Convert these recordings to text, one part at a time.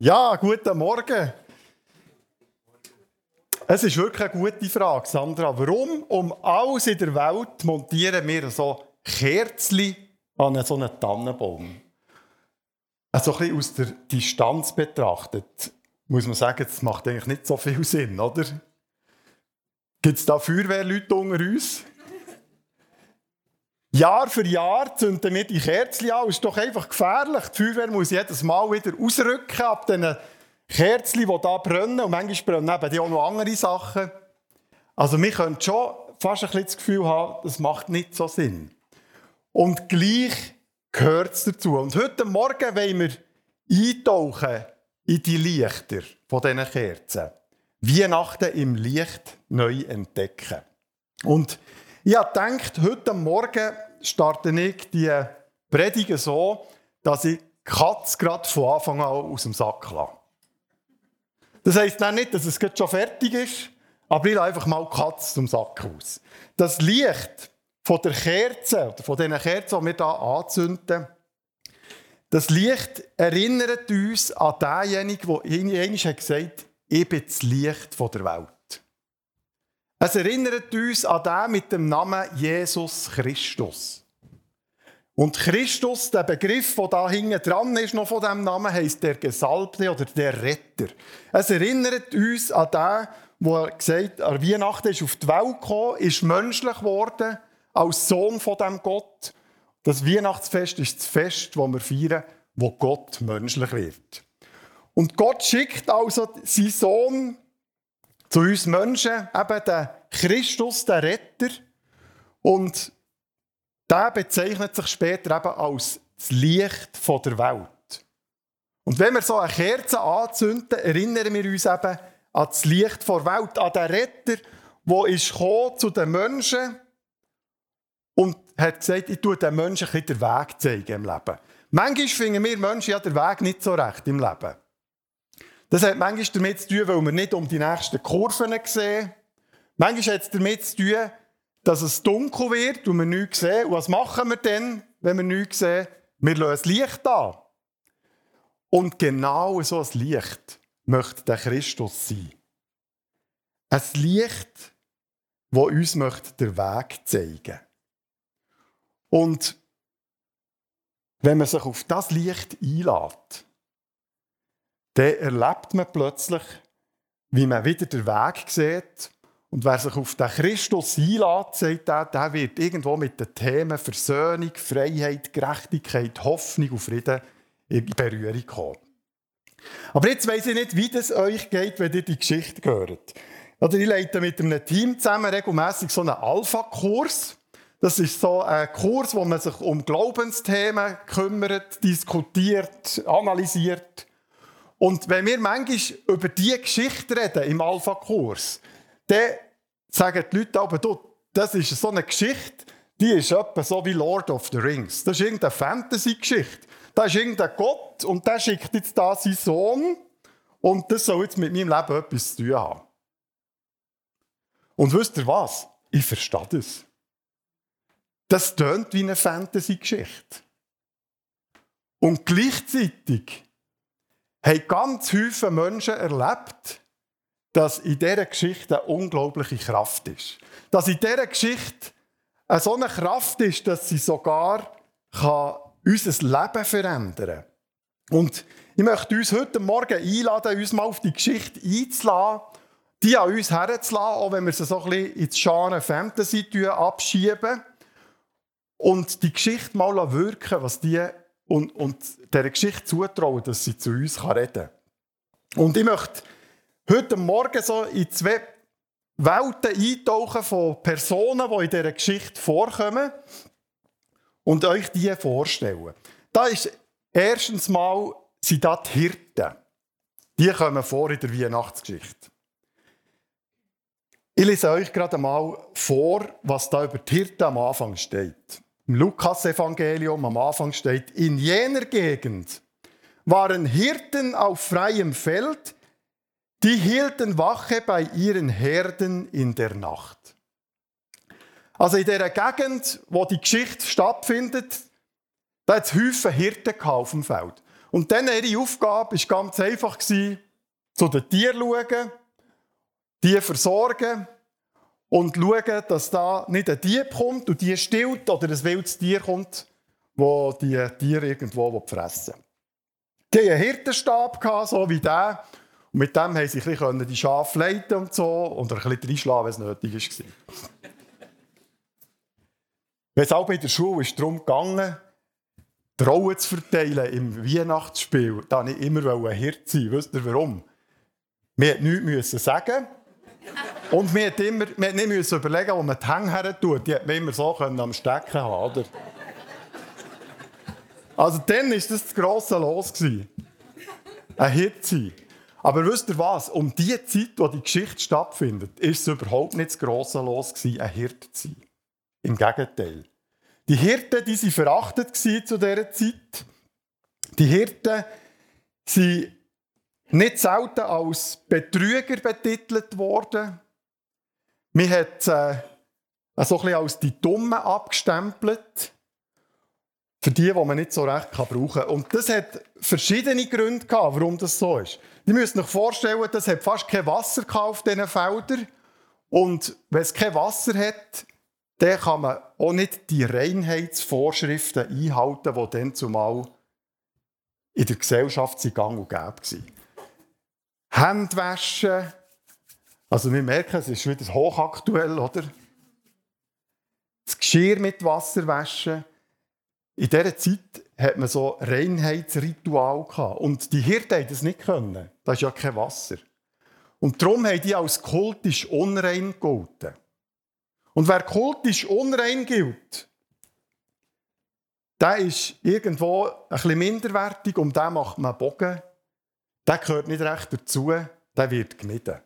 Ja, guten Morgen. Es ist wirklich eine gute Frage, Sandra. Warum um alles in der Welt montieren wir so Kerzen an so einen Tannenbaum? Also ein bisschen aus der Distanz betrachtet, muss man sagen, das macht eigentlich nicht so viel Sinn, oder? Gibt es da Feuerwehrleute unter uns? Jahr für Jahr zünden wir die Kerzen an. Das ist doch einfach gefährlich. Die Feuerwehr muss jedes Mal wieder ausrücken ab den Kerzen, die hier brennen. Und manchmal brennen eben auch noch andere Sachen. Also wir können schon fast ein das Gefühl haben, das macht nicht so Sinn. Und gleich gehört es dazu. Und heute Morgen wollen wir eintauchen in die Lichter von diesen Kerzen. Weihnachten im Licht neu entdecken. Und ich habe gedacht, heute Morgen starte ich die Predigen so, dass ich die Katze gerade von Anfang an aus dem Sack lasse. Das heisst nicht, dass es schon fertig ist, aber ich lasse einfach mal die Katze zum Sack aus. Das Licht von der Kerze, oder von diesen Kerzen, die wir hier anzünden, das Licht erinnert uns an denjenigen, der einmal gesagt hat, ich bin das Licht der Welt. Es erinnert uns an den mit dem Namen Jesus Christus. Und Christus, der Begriff, der da hinten dran ist, noch von diesem Namen, heisst der Gesalbte oder der Retter. Es erinnert uns an den, der gesagt an Weihnachten ist auf die Welt gekommen, ist menschlich geworden, als Sohn von dem Gott. Das Weihnachtsfest ist das Fest, das wir feiern, wo Gott menschlich wird. Und Gott schickt also seinen Sohn zu uns Menschen, eben den Christus, den Retter. Und der bezeichnet sich später eben als das Licht der Welt. Und wenn wir so eine Kerze anzünden, erinnern wir uns eben an das Licht der Welt, an den Retter, der ist zu den Menschen und hat gesagt, ich tue den Menschen ein den Weg zeigen im Leben. Manchmal finden wir Menschen ja den Weg nicht so recht im Leben. Das hat manchmal damit zu tun, weil wir nicht um die nächsten Kurven sehen. Manchmal hat es damit zu tun, dass es dunkel wird und wir nichts sehen. Und was machen wir denn, wenn wir nichts sehen? Wir lösen Licht an. Und genau so ein Licht möchte der Christus sein. Ein Licht, das uns möchte den Weg zeigen Und wenn man sich auf das Licht einlädt, dann erlebt man plötzlich, wie man wieder den Weg sieht. Und wer sich auf den Christus er, der wird irgendwo mit den Themen Versöhnung, Freiheit, Gerechtigkeit, Hoffnung und Frieden in Berührung kommen. Aber jetzt weiss ich nicht, wie das euch geht, wenn ihr die Geschichte hört. Oder ich leite mit einem Team zusammen regelmäßig so einen Alpha-Kurs. Das ist so ein Kurs, wo man sich um Glaubensthemen kümmert, diskutiert, analysiert. Und wenn wir manchmal über diese Geschichte reden im Alpha-Kurs, dann sagen die Leute aber, du, das ist so eine Geschichte, die ist etwa so wie Lord of the Rings. Das ist irgendeine Fantasy-Geschichte. Da ist irgendein Gott und der schickt jetzt da seinen Sohn und das soll jetzt mit meinem Leben etwas zu tun haben. Und wisst ihr was? Ich verstehe das. Das tönt wie eine Fantasy-Geschichte. Und gleichzeitig haben ganz viele Menschen erlebt, dass in dieser Geschichte eine unglaubliche Kraft ist. Dass in dieser Geschichte eine so eine Kraft ist, dass sie sogar kann unser Leben verändern kann. Und ich möchte uns heute Morgen einladen, uns mal auf die Geschichte einzuladen, die an uns herzulassen, auch wenn wir sie so ein bisschen ins Genre Fantasy abschieben. Und die Geschichte mal wirken, was die und, und dieser Geschichte zutrauen, dass sie zu uns reden kann. Und ich möchte heute Morgen so in zwei Welten eintauchen von Personen, die in dieser Geschichte vorkommen und euch die vorstellen. Da ist erstens mal sind da die Hirten. Die kommen vor in der Weihnachtsgeschichte. Ich lese euch gerade mal vor, was da über die Hirten am Anfang steht. Im Lukas-Evangelium am Anfang steht, in jener Gegend waren Hirten auf freiem Feld, die hielten Wache bei ihren Herden in der Nacht. Also in der Gegend, wo die Geschichte stattfindet, da hat es Häufen Hirten auf dem Feld. Und dann ihre Aufgabe war ganz einfach, zu den Tieren schauen, die versorgen und schauen, dass da nicht ein Dieb kommt und die stillt oder ein wildes Tier kommt, wo die Tiere irgendwo fressen Die hatten einen Hirtenstab, so wie der. Und mit dem konnten sie die Schafe leiten und so und ein bisschen reinschlagen, wenn es nötig war. Wenn es auch bei der Schule ist darum gegangen, die Rollen zu verteilen im Weihnachtsspiel, da ich immer ein Hirt sein. Wisst ihr warum? Wir mussten nichts sagen. Und wir mussten immer, wir nicht müssen überlegen, wo man die Hänge her tut. Die hätten wir immer so am Stecken haben oder? Also dann war das das grosse Los. Ein Hit sein. Aber wisst ihr was? Um die Zeit, wo die Geschichte stattfindet, ist es überhaupt nicht das grosse Los, ein Hirt zu sein. Im Gegenteil. Die Hirten, die waren verachtet zu dieser Zeit. Die Hirten sind nicht selten als Betrüger betitelt worden. Man hat äh, so ein als die Dummen abgestempelt. Für die, die man nicht so recht brauchen kann. Und das hat verschiedene Gründe gehabt, warum das so ist. Die müssen sich vorstellen, es hat fast kein Wasser auf diesen Feldern. Und wenn es kein Wasser hat, dann kann man auch nicht die Reinheitsvorschriften einhalten, die dann zumal in der Gesellschaft in gang und gäbe waren. Hände waschen, also wir merken, es ist wieder hochaktuell, oder? Das Geschirr mit Wasser waschen. In dieser Zeit hat man so Reinheitsritual gehabt. Und die Hirten haben das nicht können. Da ist ja kein Wasser. Und darum haben die als kultisch unrein gelten. Und wer kultisch unrein gilt, der ist irgendwo ein bisschen minderwertig, um den macht man Bogen. Der gehört nicht recht dazu, der wird gemieden.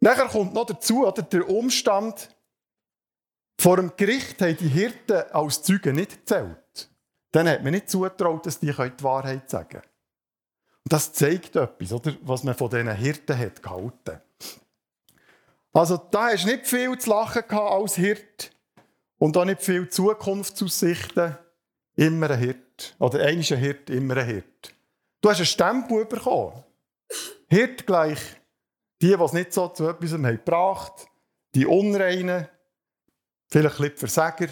Nachher kommt noch dazu oder, der Umstand, vor dem Gericht haben die Hirten als Zeugen nicht gezählt. Dann hat man nicht zugetraut, dass die die Wahrheit sagen können. Und das zeigt etwas, oder, was man von diesen Hirten hat gehalten also da hast du nicht viel zu lachen als Hirt und auch nicht viel Zukunftsaussichten. Immer ein Hirt. Oder ein Hirt, immer ein Hirt. Du hast einen Stempel bekommen. Hirt gleich die, die es nicht so zu etwas haben gebracht, die Unreinen, vielleicht ein Versager,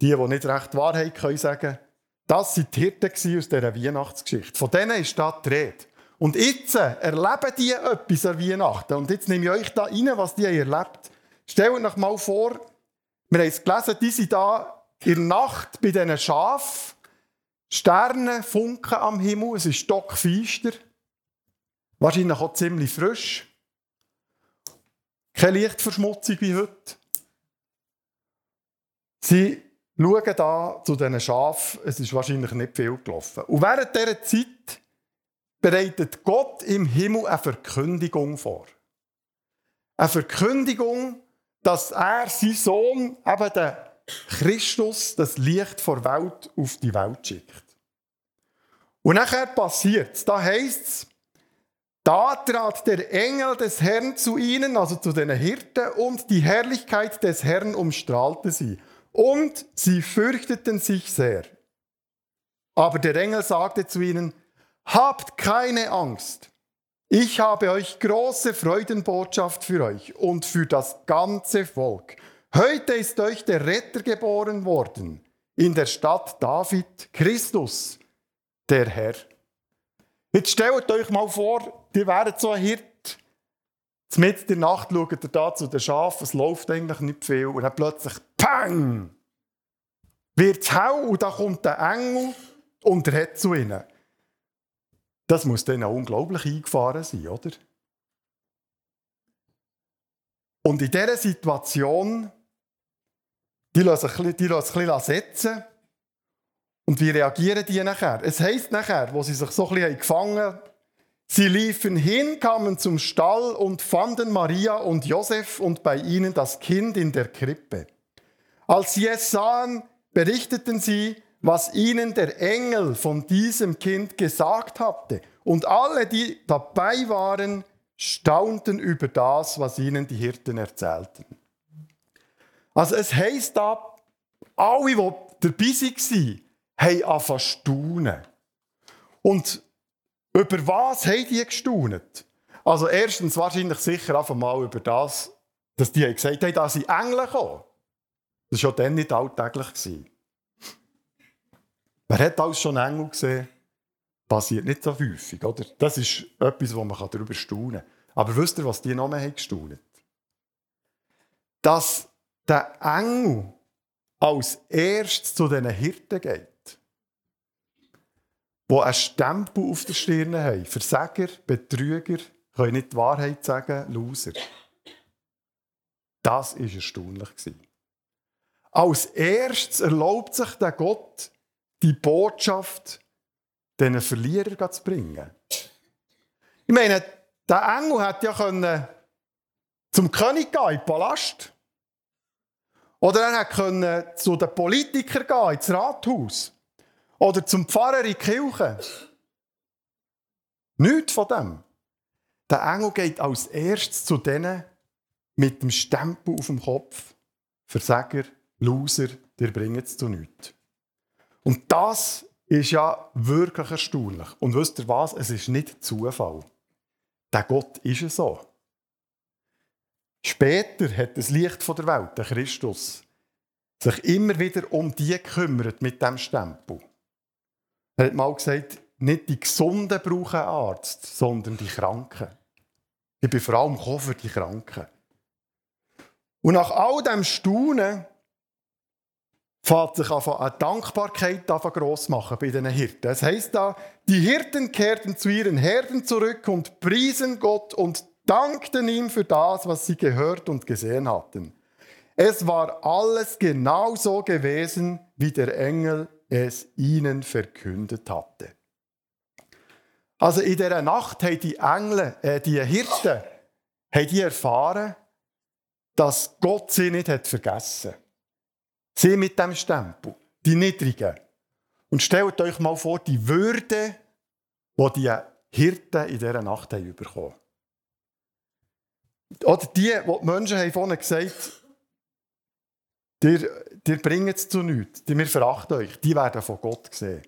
die, die nicht recht Wahrheit können sagen Das waren die Hirten aus dieser Weihnachtsgeschichte. Von denen ist da die Rede. Und jetzt erleben die etwas an Weihnachten. Und jetzt nehme ich euch da rein, was die erlebt. Stellt euch mal vor, wir haben es gelesen, die sind da in der Nacht bei diesen Schafen. Sterne funken am Himmel, es ist stockfeister. Wahrscheinlich auch ziemlich frisch. Keine Lichtverschmutzung wie heute. Sie schauen da zu diesen Schafen, es ist wahrscheinlich nicht viel gelaufen. Und während dieser Zeit bereitet Gott im Himmel eine Verkündigung vor. Eine Verkündigung, dass er sein Sohn, eben den Christus, das Licht vor Welt auf die Welt schickt. Und nachher passiert es. Da heißt es, da trat der Engel des Herrn zu ihnen, also zu den Hirten, und die Herrlichkeit des Herrn umstrahlte sie. Und sie fürchteten sich sehr. Aber der Engel sagte zu ihnen, Habt keine Angst. Ich habe euch große Freudenbotschaft für euch und für das ganze Volk. Heute ist euch der Retter geboren worden in der Stadt David, Christus, der Herr. Jetzt stellt euch mal vor, ihr wäret so ein Hirt. Mit der Nacht schaut ihr da zu den Schafen, es läuft eigentlich nicht viel. Und dann plötzlich, pang! Wird es hell und da kommt der Engel und redet zu ihnen. Das muss dann auch unglaublich eingefahren sein, oder? Und in dieser Situation, die lassen sich, die lassen ein bisschen setzen. Und wie reagieren die nachher? Es heisst nachher, wo sie sich so ein bisschen gefangen haben, sie liefen hin, kamen zum Stall und fanden Maria und Josef und bei ihnen das Kind in der Krippe. Als sie es sahen, berichteten sie, was ihnen der Engel von diesem Kind gesagt hatte. Und alle, die dabei waren, staunten über das, was ihnen die Hirten erzählten. Also es heisst da, alle, die dabei waren, haben angefangen staunen. Und über was haben die gestaunet? Also erstens wahrscheinlich sicher einfach mal über das, dass die gesagt haben, dass sie Engel kommen. Das war ja dann nicht alltäglich. Wer hat alles schon Engel gesehen? Passiert nicht so häufig, oder? Das ist etwas, wo man darüber staunen kann. Aber wisst ihr, was die noch mehr haben? Dass der Engel als erstes zu diesen Hirten geht, die einen Stempel auf der Stirn haben. Versager, Betrüger, können nicht die Wahrheit sagen, Loser. Das war erstaunlich. Als erstes erlaubt sich der Gott, die Botschaft diesen Verlierern zu bringen. Ich meine, der Engel hätte ja zum König gehen, in den Palast. Oder er hätte zu den Politikern gehen, ins Rathaus. Oder zum Pfarrer in die Kirche. Nichts von dem. Der Engel geht als erstes zu denen mit dem Stempel auf dem Kopf. Versager, Loser, dir bringt es zu nichts. Und das ist ja wirklich erstaunlich. Und wisst ihr was? Es ist nicht Zufall. Der Gott ist es so. Später hat das Licht der Welt, der Christus, sich immer wieder um die gekümmert mit dem Stempel. Er hat mal gesagt, nicht die Gesunden brauchen einen Arzt, sondern die Kranken. Ich bin vor allem für die Kranken. Und nach all dem Staunen fängt sich eine Dankbarkeit gross machen bei den Hirten. Es heißt da, die Hirten kehrten zu ihren Herden zurück und priesen Gott und dankten ihm für das, was sie gehört und gesehen hatten. Es war alles genau so gewesen, wie der Engel es ihnen verkündet hatte. Also in dieser Nacht haben die Engel, äh, die Hirten, haben die erfahren, dass Gott sie nicht hat vergessen. Sie mit dem Stempel, die Niedrigen. Und stellt euch mal vor, die Würde, die die Hirten in dieser Nacht haben bekommen. Oder die, die die Menschen haben vorhin gesagt dir, dir bringen es zu nichts, wir verachten euch, die werden von Gott gesehen.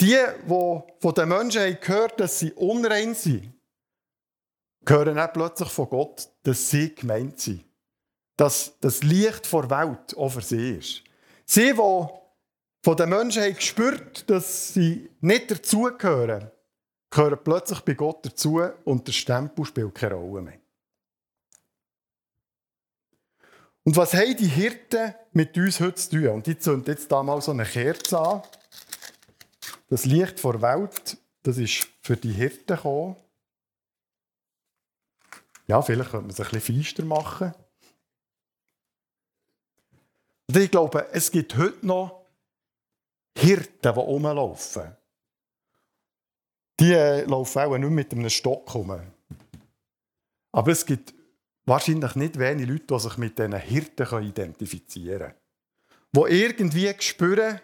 Die, die von den Menschen haben gehört, dass sie unrein sind, hören auch plötzlich von Gott, dass sie gemeint sind. Dass das Licht vor Welt auch für sie ist. Sie, die von den Menschen haben gespürt, dass sie nicht dazugehören, gehören plötzlich bei Gott dazu und der Stempel spielt keine Rolle mehr. Und was haben die Hirten mit uns heute zu tun? Und die zünden jetzt da mal so eine Kerze an. Das Licht vor Welt, das ist für die Hirten gekommen. Ja, vielleicht könnte man es ein bisschen feister machen. Und ich glaube, es gibt heute noch Hirten, die rumlaufen. Die äh, laufen auch nicht mit einem Stock rum. Aber es gibt wahrscheinlich nicht wenige Leute, die sich mit diesen Hirten identifizieren können. Die irgendwie spüren,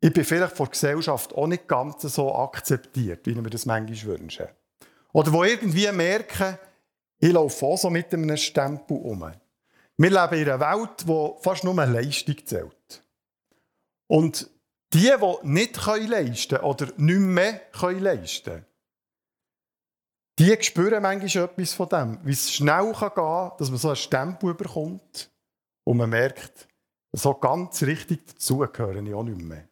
ich bin vielleicht von der Gesellschaft auch nicht ganz so akzeptiert, wie wir das manchmal wünschen. Oder die irgendwie merken, ich laufe auch so mit einem Stempel um. Wir leben in einer Welt, wo fast nur Leistung zählt. Und die, die nicht leisten können oder nicht mehr leisten können, die spüren manchmal etwas von dem, wie es schnell gehen kann, dass man so einen Stempel bekommt und man merkt, so ganz richtig dazugehöre ich auch nicht mehr.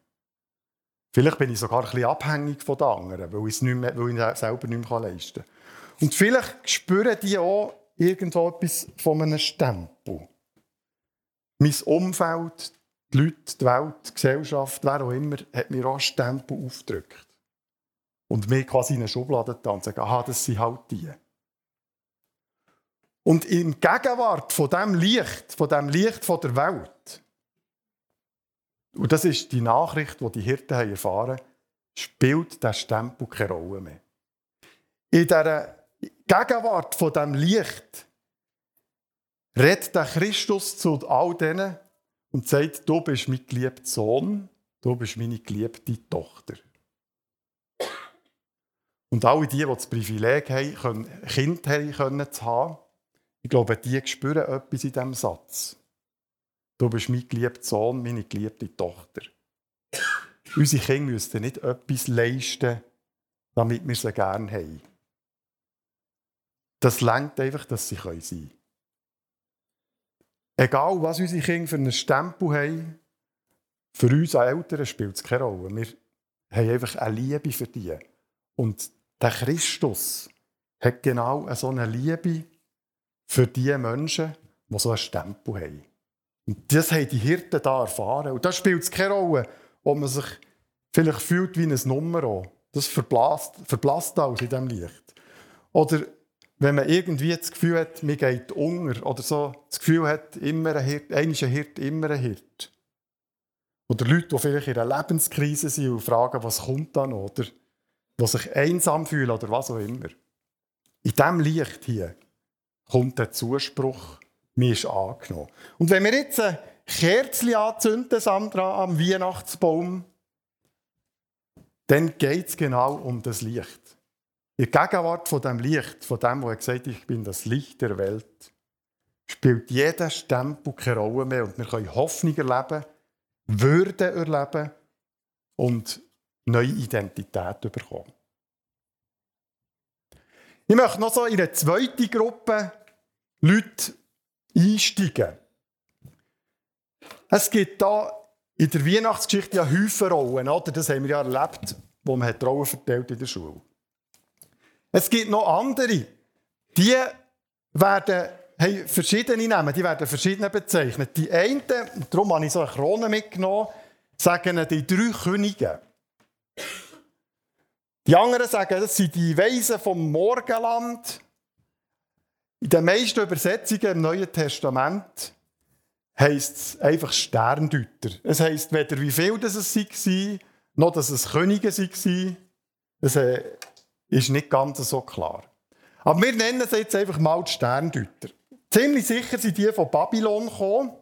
Vielleicht bin ich sogar ein bisschen abhängig von den anderen, weil ich es, nicht mehr, weil ich selber nicht mehr leisten kann. Und vielleicht spüren die auch irgendwo etwas von einem Stempel. Mein Umfeld, die Leute, die Welt, die Gesellschaft, wer auch immer, hat mir auch Stempel aufgedrückt. Und mir quasi in eine Schublade sagen, aha, das sind halt die. Und in Gegenwart von dem Licht, von dem Licht von der Welt, und das ist die Nachricht, die die Hirten haben erfahren spielt der Stempel keine Rolle mehr. In dieser Gegenwart von dem Licht redet der Christus zu all denen und sagt, du bist mein geliebter Sohn, du bist meine geliebte Tochter. Und alle die, die das Privileg haben, Kinder zu haben, ich glaube, die spüren etwas in diesem Satz. Du bist mein geliebter Sohn, meine geliebte Tochter. unsere Kinder müssten nicht etwas leisten, damit wir sie gerne haben. Das lenkt einfach, dass sie sein können. Egal, was unsere Kinder für einen Stempel haben, für uns als Eltern spielt es keine Rolle. Wir haben einfach eine Liebe für die. Und der Christus hat genau so eine Liebe für die Menschen, die so einen Stempel haben. Und das haben die Hirten da erfahren. Und da spielt es keine Rolle, ob man sich vielleicht fühlt wie ein Nummer. Das verblasst, verblasst alles in diesem Licht. Oder wenn man irgendwie das Gefühl hat, man geht unter, oder so das Gefühl hat, immer ein Hirt, ein Hirt, immer ein Hirt. Oder Leute, die vielleicht in einer Lebenskrise sind und fragen, was kommt da noch, oder die sich einsam fühlen, oder was auch immer. In diesem Licht hier kommt der Zuspruch, mir ist angenommen. Und wenn wir jetzt ein Kerzchen anzünden, Sandra, am Weihnachtsbaum, dann geht es genau um das Licht. In Gegenwart von dem Licht, von dem, wo er gesagt hat, ich bin das Licht der Welt, spielt jeder Stempel keine Rolle mehr und wir können Hoffnung erleben, Würde erleben und neue Identität bekommen. Ich möchte noch so in eine zweite Gruppe Leute einsteigen. Es gibt da in der Weihnachtsgeschichte ja Häufen Rollen, oder? Das haben wir ja erlebt, wo man die Rollen verteilt in der Schule. Es gibt noch andere, die werden, haben verschiedene Namen, die werden verschieden bezeichnet. Die einen, darum habe ich so eine Krone mitgenommen, sagen die drei Könige. Die anderen sagen, das sind die Weisen vom Morgenland. In den meisten Übersetzungen im Neuen Testament heisst es einfach Sterndeuter. Es heisst weder, wie viel das es waren, noch, dass es Könige waren. Es äh, ist nicht ganz so klar. Aber wir nennen sie jetzt einfach mal die Sterndeuter. Ziemlich sicher sind die von Babylon gekommen.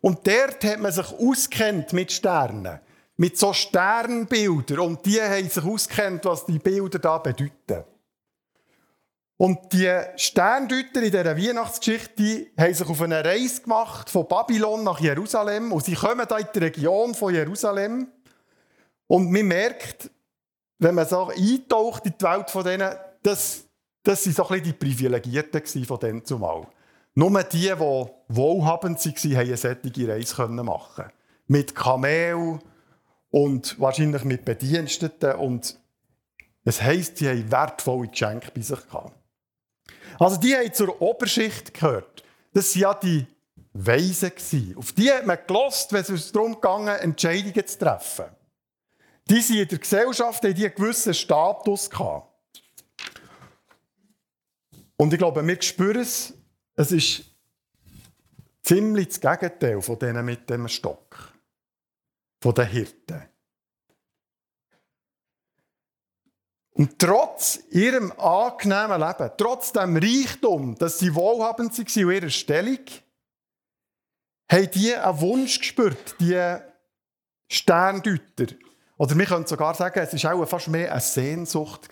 Und dort hat man sich auskennt mit Sternen. Mit so Sternbildern. Und die haben sich auskennt, was die Bilder da bedeuten. Und die Sterndeuter in dieser Weihnachtsgeschichte die haben sich auf eine Reise gemacht von Babylon nach Jerusalem. Und sie kommen da in die Region von Jerusalem. Und man merkt, wenn man so eintaucht in die Welt von denen, das, das sind so die Privilegierten von denen zumal. Nur die, die wohlhabend waren, haben eine solche Reise machen Mit Kamel und wahrscheinlich mit Bediensteten. Und es heisst, sie haben wertvolle Geschenke bei sich gehabt. Also die haben zur Oberschicht gehört. Das waren ja die Weisen. Auf die hat man gelost, wenn es darum ging, Entscheidungen zu treffen. Die sind in der Gesellschaft, die einen gewissen Status gehabt. Und ich glaube, wir spüren es, es ist ziemlich das Gegenteil von denen mit dem Stock. Von den Hirten. Und trotz ihrem angenehmen Leben, trotz dem Reichtum, dass sie wohlhabend waren in ihrer Stellung, haben die einen Wunsch gespürt, die Sterndeuter. Oder wir können sogar sagen, es war auch fast mehr eine Sehnsucht.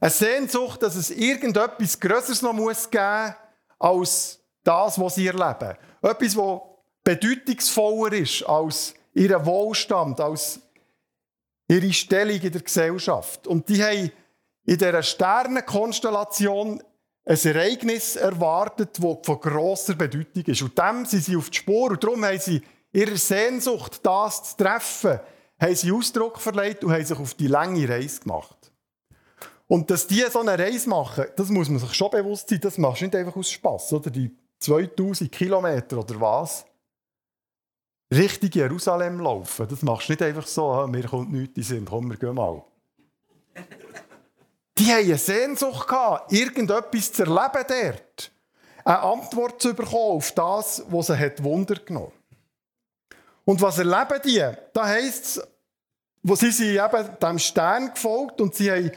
Eine Sehnsucht, dass es irgendetwas Größeres noch muss geben als das, was sie erleben. Etwas, das bedeutungsvoller ist als ihr Wohlstand, als ihre Stellung in der Gesellschaft. Und die haben in dieser Sternenkonstellation ein Ereignis erwartet, das von grosser Bedeutung ist. Und dem sind sie auf die Spur. Und darum haben sie ihrer Sehnsucht, das zu treffen, haben sie Ausdruck verleiht und haben sich auf die lange Reise gemacht. Und dass die so eine Reise machen, das muss man sich schon bewusst sein, das machst du nicht einfach aus Spass, oder? Die 2000 Kilometer oder was? Richtung Jerusalem laufen. Das machst du nicht einfach so, ah, mir kommt nichts in Sinn, komm, wir gehen mal. Die haben eine Sehnsucht gehabt, irgendetwas zu erleben dort. Eine Antwort zu bekommen auf das, was sie hat Wunder genommen Und was erleben die? Da heisst es, wo sie sind eben dem Stern gefolgt und sie haben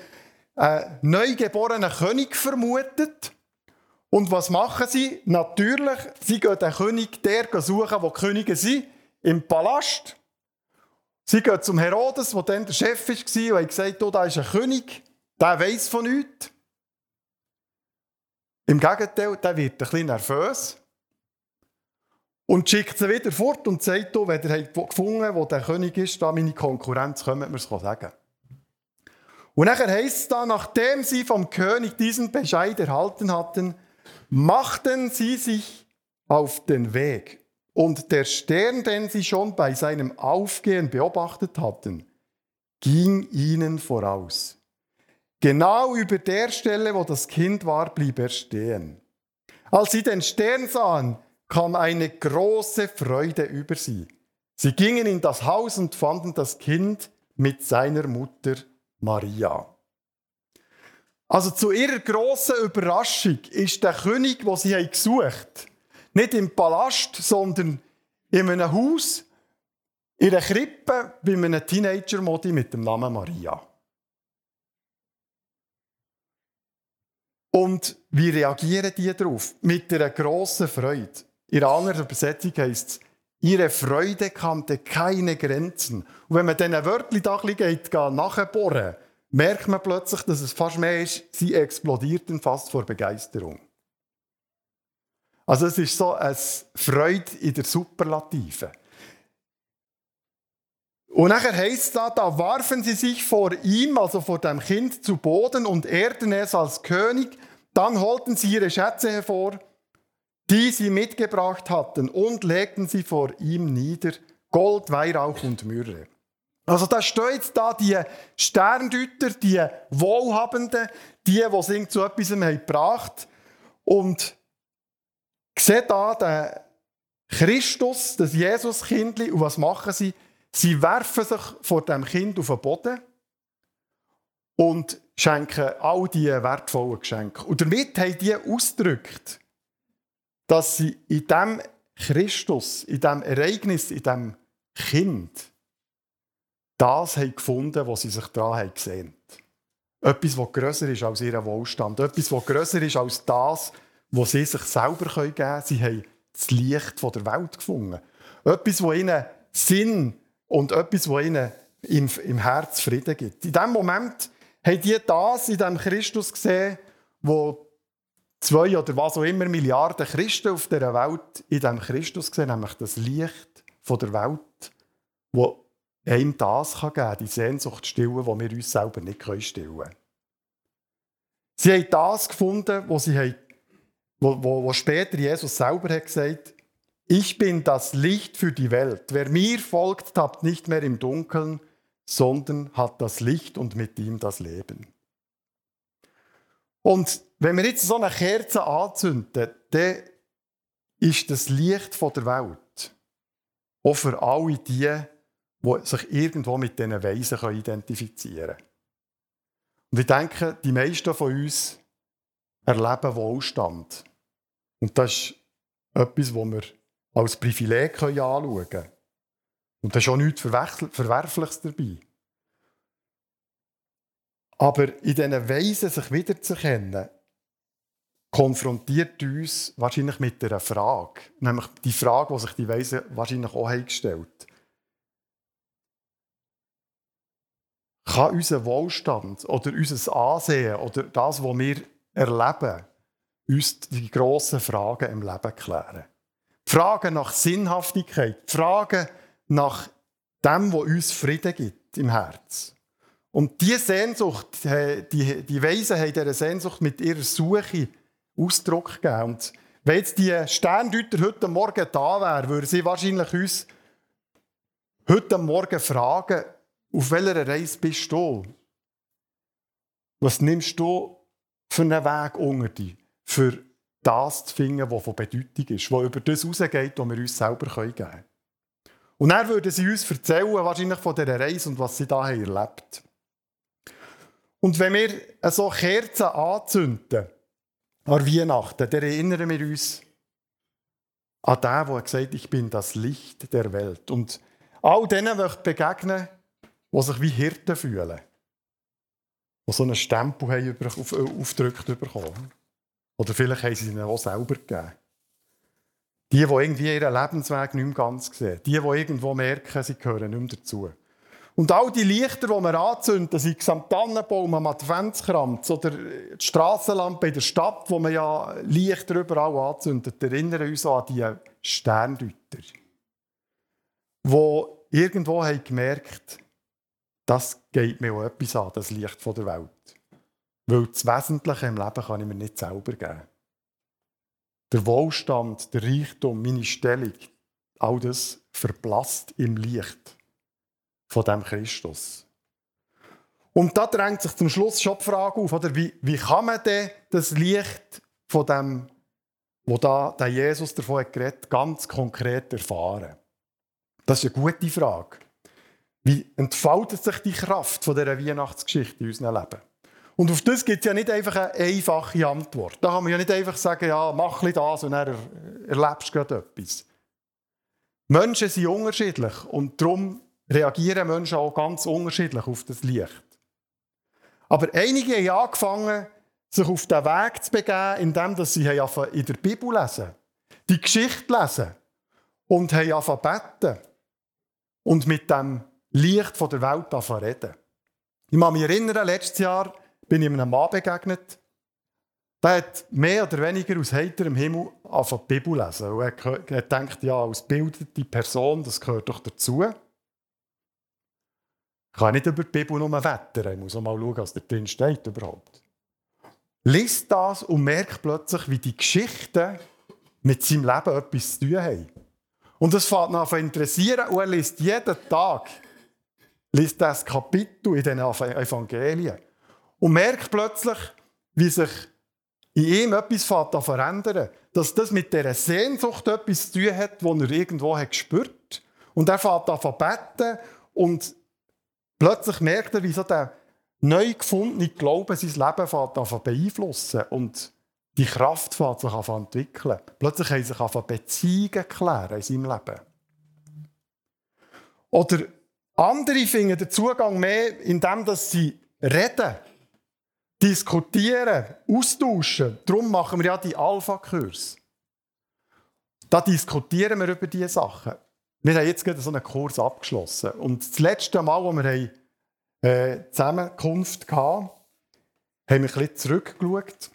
einen neugeborenen König vermutet. Und was machen sie? Natürlich, sie gehen den König der suchen, wo Könige sind im Palast. Sie gehen zum Herodes, der dann der Chef war, und haben gesagt, oh, da ist ein König, der weiß von nichts. Im Gegenteil, der wird ein bisschen nervös. Und schickt sie wieder fort und sagt, wenn ihr gefunden wo der König ist, da meine Konkurrenz, kommt mir es sagen. Und nachher heißt es da, nachdem sie vom König diesen Bescheid erhalten hatten, machten sie sich auf den Weg. Und der Stern, den sie schon bei seinem Aufgehen beobachtet hatten, ging ihnen voraus. Genau über der Stelle, wo das Kind war, blieb er stehen. Als sie den Stern sahen, kam eine große Freude über sie. Sie gingen in das Haus und fanden das Kind mit seiner Mutter Maria. Also zu ihrer großen Überraschung ist der König, wo sie haben gesucht, nicht im Palast, sondern in einem Haus, in einer Krippe bei einem Teenager-Modi mit dem Namen Maria. Und wie reagieren die darauf? Mit einer grossen Freude. In einer Übersetzung heißt es, ihre Freude kannte keine Grenzen. Und wenn man diesen Wörtchen da ein bisschen nachbohren merkt man plötzlich, dass es fast mehr ist, sie explodierten fast vor Begeisterung. Also es ist so eine Freude in der Superlative. Und nachher heißt es da, da warfen sie sich vor ihm, also vor dem Kind, zu Boden und ehrten es als König. Dann holten sie ihre Schätze hervor, die sie mitgebracht hatten, und legten sie vor ihm nieder, Gold, Weihrauch und Myrrhe. Also da steht da die Sterndeuter, die Wohlhabenden, die, die sie zu etwas haben gebracht und seht da den Christus, das Jesuskind, und was machen sie? Sie werfen sich vor dem Kind auf den Boden und schenken all diese wertvollen Geschenke. Und damit haben die ausgedrückt, dass sie in diesem Christus, in diesem Ereignis, in diesem Kind, das haben gefunden, was sie sich daran haben gesehen Etwas, was grösser ist als ihr Wohlstand. Etwas, was grösser ist als das, was sie sich selber geben können. Sie haben das Licht der Welt gefunden. Etwas, was ihnen Sinn und etwas, was ihnen im, im Herz Frieden gibt. In dem Moment haben die das in dem Christus gesehen, wo zwei oder was auch immer Milliarden Christen auf der Welt in dem Christus gesehen, nämlich das Licht der Welt, wo einem das geben kann, die Sehnsucht stillen, die wir uns selber nicht stillen können. Sie haben das gefunden, wo, sie haben, wo, wo, wo später Jesus selber hat gesagt ich bin das Licht für die Welt. Wer mir folgt, tappt nicht mehr im Dunkeln, sondern hat das Licht und mit ihm das Leben. Und wenn wir jetzt so eine Kerze anzünden, dann ist das Licht der Welt auch für alle die, die sich irgendwo mit diesen Weisen identifizieren können. Und ich denke, die meisten von uns erleben Wohlstand. Und das ist etwas, was wir als Privileg anschauen können. Und da ist auch nichts Verwerfliches dabei. Aber in diesen Weisen, sich wiederzuerkennen, konfrontiert uns wahrscheinlich mit einer Frage. Nämlich die Frage, die sich die Weisen wahrscheinlich auch haben gestellt Kann unser Wohlstand oder unser Ansehen oder das, was wir erleben, uns die grossen Fragen im Leben klären? Fragen nach Sinnhaftigkeit, Fragen nach dem, was uns Frieden gibt im Herz. Und diese Sehnsucht, die, die Weisen haben dieser Sehnsucht mit ihrer Suche Ausdruck gegeben. Und wenn jetzt die Sterndeuter heute Morgen da wären, würden sie wahrscheinlich uns heute Morgen fragen, auf welcher Reise bist du? Was nimmst du für einen Weg unter dich? Für das zu finden, was von Bedeutung ist, was über das hinausgeht, was wir uns selber geben können. Und dann würden sie uns erzählen, wahrscheinlich von dieser Reise und was sie da haben erlebt Und wenn wir so Kerzen anzünden an Weihnachten, dann erinnern wir uns an den, der gesagt hat, ich bin das Licht der Welt. Und all denen möchte begegnen, die sich wie Hirten fühlen, die so einen Stempel haben aufgedrückt bekommen. Oder vielleicht haben sie ihnen auch selber gegeben. Die, die irgendwie ihren Lebensweg nicht mehr ganz sehen. Die, die irgendwo merken, sie gehören nicht mehr dazu. Und all die Lichter, die wir anzünden, sei es am Tannenbaum, am Adventskranz oder die Strassenlampe in der Stadt, wo man ja Lichter überall anzündet, erinnern uns an die Sterndeuter, die irgendwo haben gemerkt das geht mir auch etwas an, das Licht der Welt. Weil das Wesentliche im Leben kann ich mir nicht selber geben. Der Wohlstand, der Reichtum, meine Stellung, all das verblasst im Licht von dem Christus. Und da drängt sich zum Schluss schon die Frage auf, oder? Wie, wie kann man denn das Licht von dem, wo da der Jesus davon hat geredet, ganz konkret erfahren? Das ist eine gute Frage. Wie entfaltet sich die Kraft von dieser Weihnachtsgeschichte in unserem Leben? Und auf das gibt es ja nicht einfach eine einfache Antwort. Da kann man ja nicht einfach sagen, ja, mach das und dann erlebst du gerade etwas. Menschen sind unterschiedlich und darum reagieren Menschen auch ganz unterschiedlich auf das Licht. Aber einige haben angefangen, sich auf den Weg zu begeben, indem sie in der Bibel lesen, die Geschichte lesen und haben beten. Und mit dem Licht der Welt reden. Ich kann mich erinnern, letztes Jahr bin ich einem Mann begegnet, der hat mehr oder weniger aus heiterem Himmel angefangen die Bibel lesen. Und er denkt, ja, als bildete Person, das gehört doch dazu. Ich kann nicht über die Bibel nur wettern, ich muss auch mal schauen, was da drin steht überhaupt. Lies das und merkt plötzlich, wie die Geschichten mit seinem Leben etwas zu tun haben. Und das fängt an zu interessieren und er liest jeden Tag liest das Kapitel in den Evangelien und merkt plötzlich, wie sich in ihm etwas verändern Dass das mit dieser Sehnsucht etwas zu tun hat, die er irgendwo hat gespürt Und er fängt an zu beten und plötzlich merkt er, wie so der neu gefundene Glaube sein Leben an beeinflussen und die Kraft fängt sich an entwickeln. Plötzlich haben sich an Beziehungen klären in seinem Leben. Oder andere finden den Zugang mehr, indem sie reden, diskutieren, austauschen. Darum machen wir ja die Alpha-Kurs. Da diskutieren wir über diese Sachen. Wir haben jetzt gerade so einen Kurs abgeschlossen. Und das letzte Mal, wo wir eine äh, Zusammenkunft hatten, haben wir ein bisschen zurückgeschaut.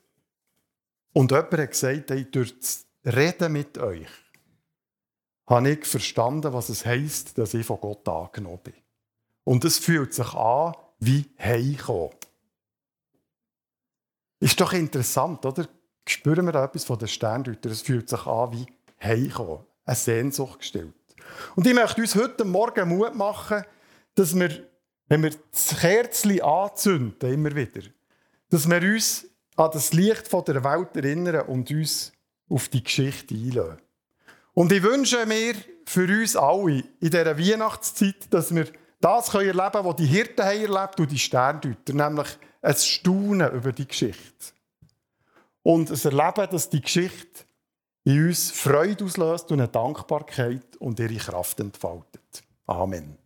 Und jemand hat gesagt, hey, durch das Reden mit euch habe ich verstanden, was es heisst, dass ich von Gott angenommen bin. Und es fühlt sich an wie heimkommen. Ist doch interessant, oder? Spüren wir da etwas von den Sterndeutern? Es fühlt sich an wie heimkommen. Eine Sehnsucht gestellt. Und ich möchte uns heute Morgen Mut machen, dass wir, wenn wir das Kerzchen anzünden, immer wieder, dass wir uns an das Licht der Welt erinnern und uns auf die Geschichte einlassen. Und ich wünsche mir für uns alle in dieser Weihnachtszeit, dass wir das können erleben, was die Hirten erlebt und die Sterndeuter, nämlich ein Staunen über die Geschichte. Und ein Erleben, dass die Geschichte in uns Freude auslöst und eine Dankbarkeit und ihre Kraft entfaltet. Amen.